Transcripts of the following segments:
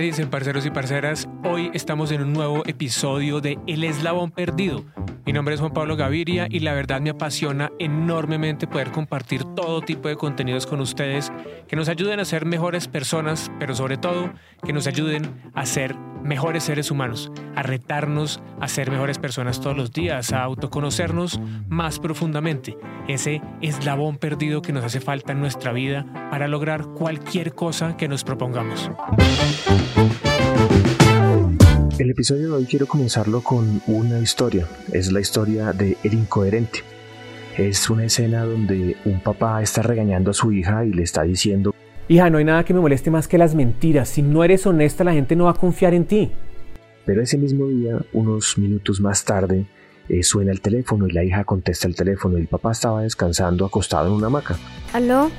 dicen, parceros y parceras? Hoy estamos en un nuevo episodio de El Eslabón Perdido. Mi nombre es Juan Pablo Gaviria y la verdad me apasiona enormemente poder compartir todo tipo de contenidos con ustedes que nos ayuden a ser mejores personas, pero sobre todo que nos ayuden a ser mejores seres humanos, a retarnos a ser mejores personas todos los días, a autoconocernos más profundamente, ese eslabón perdido que nos hace falta en nuestra vida para lograr cualquier cosa que nos propongamos. El episodio de hoy quiero comenzarlo con una historia, es la historia de El Incoherente. Es una escena donde un papá está regañando a su hija y le está diciendo Hija, no hay nada que me moleste más que las mentiras. Si no eres honesta, la gente no va a confiar en ti. Pero ese mismo día, unos minutos más tarde, eh, suena el teléfono y la hija contesta el teléfono y el papá estaba descansando acostado en una hamaca. ¿Aló?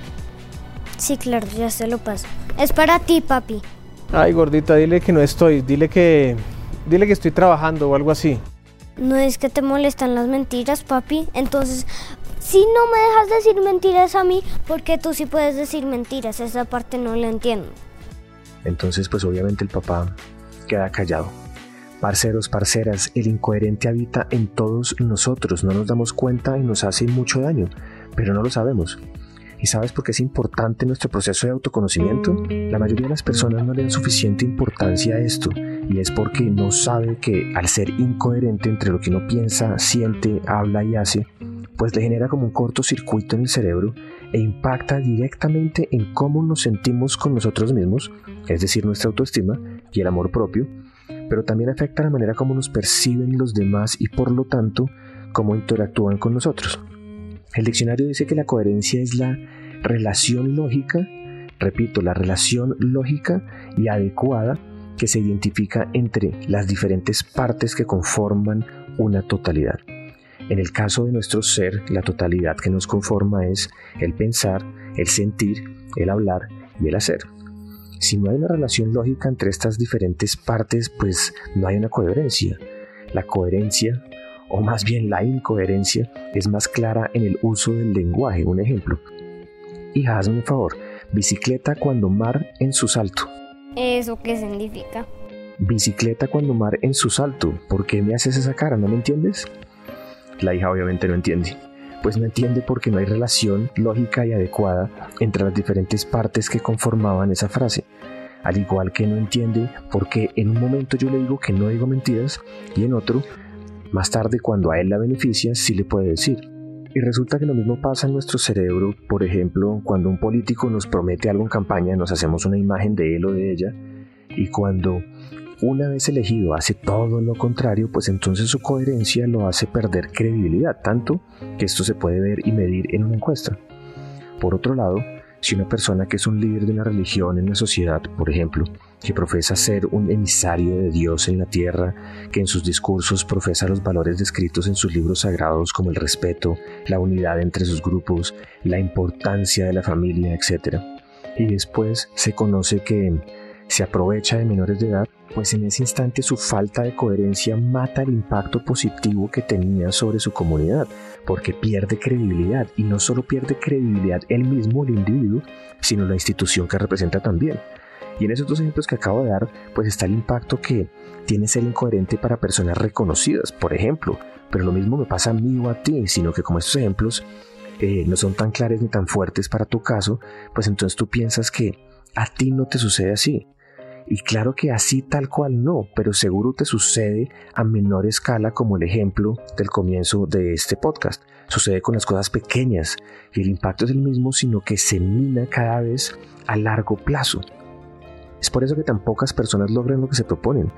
Sí, claro, ya se lo paso. Es para ti, papi. Ay, gordita, dile que no estoy. Dile que. Dile que estoy trabajando o algo así. ¿No es que te molestan las mentiras, papi? Entonces, si no me dejas decir mentiras a mí, porque tú sí puedes decir mentiras, esa parte no la entiendo. Entonces, pues obviamente el papá queda callado. Parceros, parceras, el incoherente habita en todos nosotros, no nos damos cuenta y nos hace mucho daño, pero no lo sabemos. ¿Y sabes por qué es importante nuestro proceso de autoconocimiento? La mayoría de las personas no le dan suficiente importancia a esto, y es porque no sabe que al ser incoherente entre lo que uno piensa, siente, habla y hace, pues le genera como un cortocircuito en el cerebro e impacta directamente en cómo nos sentimos con nosotros mismos, es decir, nuestra autoestima y el amor propio, pero también afecta la manera como nos perciben los demás y por lo tanto cómo interactúan con nosotros. El diccionario dice que la coherencia es la relación lógica, repito, la relación lógica y adecuada que se identifica entre las diferentes partes que conforman una totalidad. En el caso de nuestro ser, la totalidad que nos conforma es el pensar, el sentir, el hablar y el hacer. Si no hay una relación lógica entre estas diferentes partes, pues no hay una coherencia. La coherencia, o más bien la incoherencia, es más clara en el uso del lenguaje. Un ejemplo. Hija, hazme un favor. Bicicleta cuando mar en su salto. ¿Eso qué significa? Bicicleta cuando mar en su salto. ¿Por qué me haces esa cara? ¿No me entiendes? La hija obviamente no entiende. Pues no entiende porque no hay relación lógica y adecuada entre las diferentes partes que conformaban esa frase. Al igual que no entiende porque en un momento yo le digo que no digo mentiras y en otro, más tarde cuando a él la beneficia, sí le puede decir. Y resulta que lo mismo pasa en nuestro cerebro, por ejemplo, cuando un político nos promete algo en campaña, nos hacemos una imagen de él o de ella, y cuando una vez elegido hace todo lo contrario, pues entonces su coherencia lo hace perder credibilidad, tanto que esto se puede ver y medir en una encuesta. Por otro lado, si una persona que es un líder de una religión en la sociedad, por ejemplo, que profesa ser un emisario de Dios en la tierra, que en sus discursos profesa los valores descritos en sus libros sagrados como el respeto, la unidad entre sus grupos, la importancia de la familia, etc. Y después se conoce que se aprovecha de menores de edad, pues en ese instante su falta de coherencia mata el impacto positivo que tenía sobre su comunidad, porque pierde credibilidad y no solo pierde credibilidad él mismo, el individuo, sino la institución que representa también. Y en esos dos ejemplos que acabo de dar, pues está el impacto que tiene ser incoherente para personas reconocidas, por ejemplo, pero lo mismo me pasa a mí o a ti, sino que como estos ejemplos eh, no son tan claros ni tan fuertes para tu caso, pues entonces tú piensas que a ti no te sucede así. Y claro que así tal cual no, pero seguro te sucede a menor escala como el ejemplo del comienzo de este podcast. Sucede con las cosas pequeñas y el impacto es el mismo, sino que se mina cada vez a largo plazo. Es por eso que tan pocas personas logran lo que se proponen,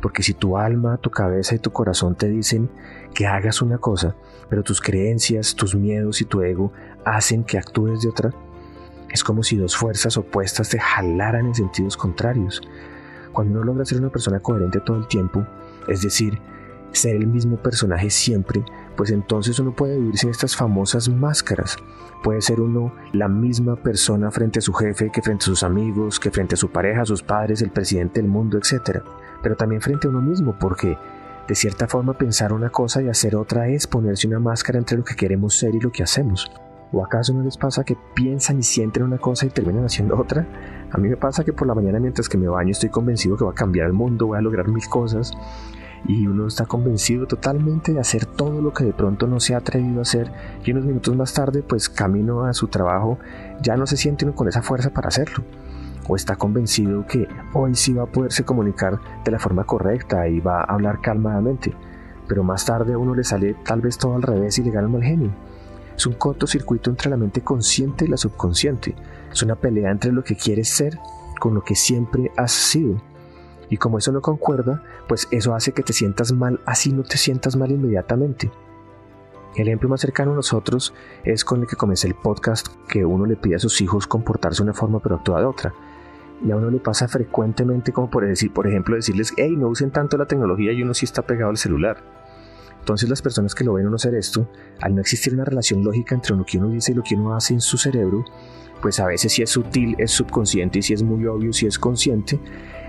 porque si tu alma, tu cabeza y tu corazón te dicen que hagas una cosa, pero tus creencias, tus miedos y tu ego hacen que actúes de otra, es como si dos fuerzas opuestas te jalaran en sentidos contrarios. Cuando uno logra ser una persona coherente todo el tiempo, es decir, ser el mismo personaje siempre, pues entonces uno puede vivir sin estas famosas máscaras. Puede ser uno la misma persona frente a su jefe que frente a sus amigos, que frente a su pareja, sus padres, el presidente del mundo, etc. Pero también frente a uno mismo, porque de cierta forma pensar una cosa y hacer otra es ponerse una máscara entre lo que queremos ser y lo que hacemos. ¿O acaso no les pasa que piensan y sienten una cosa y terminan haciendo otra? A mí me pasa que por la mañana mientras que me baño estoy convencido que va a cambiar el mundo, voy a lograr mil cosas y uno está convencido totalmente de hacer todo lo que de pronto no se ha atrevido a hacer y unos minutos más tarde pues camino a su trabajo ya no se siente uno con esa fuerza para hacerlo o está convencido que hoy sí va a poderse comunicar de la forma correcta y va a hablar calmadamente pero más tarde a uno le sale tal vez todo al revés y le gana el mal genio. Es un cortocircuito entre la mente consciente y la subconsciente es una pelea entre lo que quieres ser con lo que siempre has sido y como eso no concuerda, pues eso hace que te sientas mal, así no te sientas mal inmediatamente. El ejemplo más cercano a nosotros es con el que comencé el podcast, que uno le pide a sus hijos comportarse de una forma pero actúa de otra. Y a uno le pasa frecuentemente como por, decir, por ejemplo decirles, hey, no usen tanto la tecnología y uno sí está pegado al celular. Entonces las personas que lo ven uno hacer esto, al no existir una relación lógica entre lo que uno dice y lo que uno hace en su cerebro, pues a veces si es sutil es subconsciente y si es muy obvio si es consciente,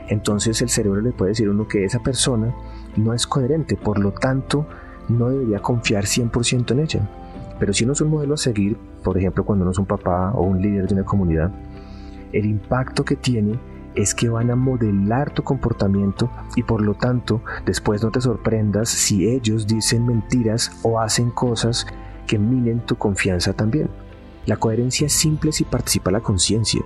entonces el cerebro le puede decir a uno que esa persona no es coherente, por lo tanto no debería confiar 100% en ella. Pero si uno es un modelo a seguir, por ejemplo cuando uno es un papá o un líder de una comunidad, el impacto que tiene es que van a modelar tu comportamiento y por lo tanto después no te sorprendas si ellos dicen mentiras o hacen cosas que minen tu confianza también. La coherencia es simple si participa la conciencia.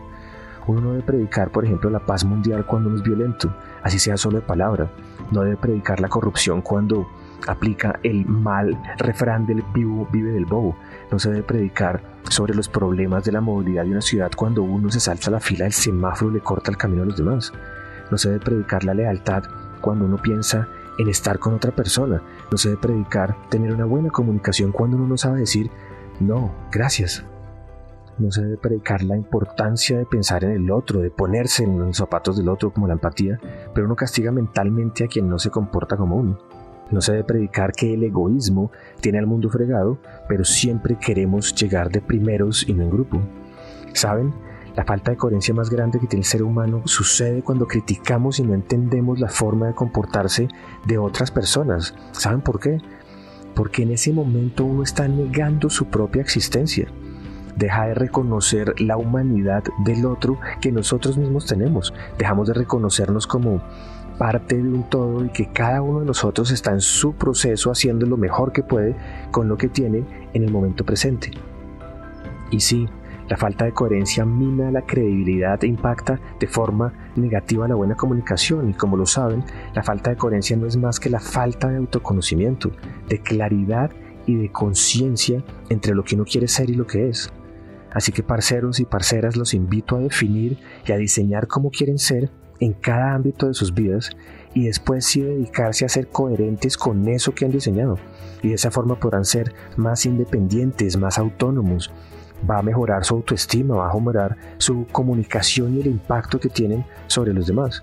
Uno no debe predicar, por ejemplo, la paz mundial cuando uno es violento, así sea solo de palabra. No debe predicar la corrupción cuando aplica el mal refrán del vivo vive del bobo. No se debe predicar sobre los problemas de la movilidad de una ciudad cuando uno se salta a la fila del semáforo y le corta el camino a los demás. No se debe predicar la lealtad cuando uno piensa en estar con otra persona. No se debe predicar tener una buena comunicación cuando uno no sabe decir no, gracias, no se debe predicar la importancia de pensar en el otro, de ponerse en los zapatos del otro como la empatía, pero uno castiga mentalmente a quien no se comporta como uno. No se debe predicar que el egoísmo tiene al mundo fregado, pero siempre queremos llegar de primeros y no en grupo. ¿Saben? La falta de coherencia más grande que tiene el ser humano sucede cuando criticamos y no entendemos la forma de comportarse de otras personas. ¿Saben por qué? Porque en ese momento uno está negando su propia existencia deja de reconocer la humanidad del otro que nosotros mismos tenemos. Dejamos de reconocernos como parte de un todo y que cada uno de nosotros está en su proceso haciendo lo mejor que puede con lo que tiene en el momento presente. Y sí, la falta de coherencia mina la credibilidad e impacta de forma negativa la buena comunicación y como lo saben, la falta de coherencia no es más que la falta de autoconocimiento, de claridad y de conciencia entre lo que uno quiere ser y lo que es. Así que parceros y parceras los invito a definir y a diseñar cómo quieren ser en cada ámbito de sus vidas y después sí dedicarse a ser coherentes con eso que han diseñado. Y de esa forma podrán ser más independientes, más autónomos. Va a mejorar su autoestima, va a mejorar su comunicación y el impacto que tienen sobre los demás.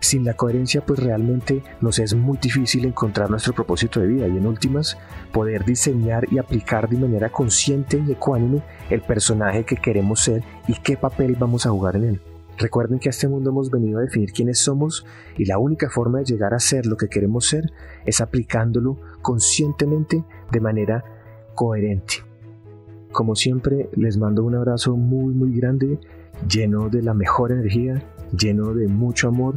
Sin la coherencia pues realmente nos es muy difícil encontrar nuestro propósito de vida y en últimas poder diseñar y aplicar de manera consciente y ecuánime el personaje que queremos ser y qué papel vamos a jugar en él. Recuerden que a este mundo hemos venido a definir quiénes somos y la única forma de llegar a ser lo que queremos ser es aplicándolo conscientemente de manera coherente. Como siempre, les mando un abrazo muy muy grande, lleno de la mejor energía, lleno de mucho amor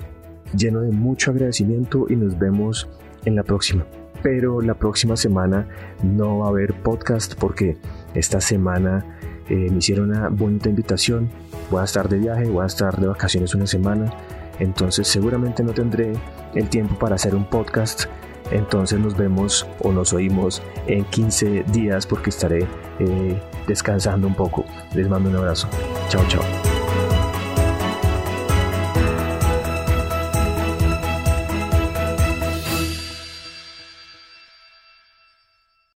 lleno de mucho agradecimiento y nos vemos en la próxima. Pero la próxima semana no va a haber podcast porque esta semana eh, me hicieron una bonita invitación. Voy a estar de viaje, voy a estar de vacaciones una semana. Entonces seguramente no tendré el tiempo para hacer un podcast. Entonces nos vemos o nos oímos en 15 días porque estaré eh, descansando un poco. Les mando un abrazo. Chao, chao.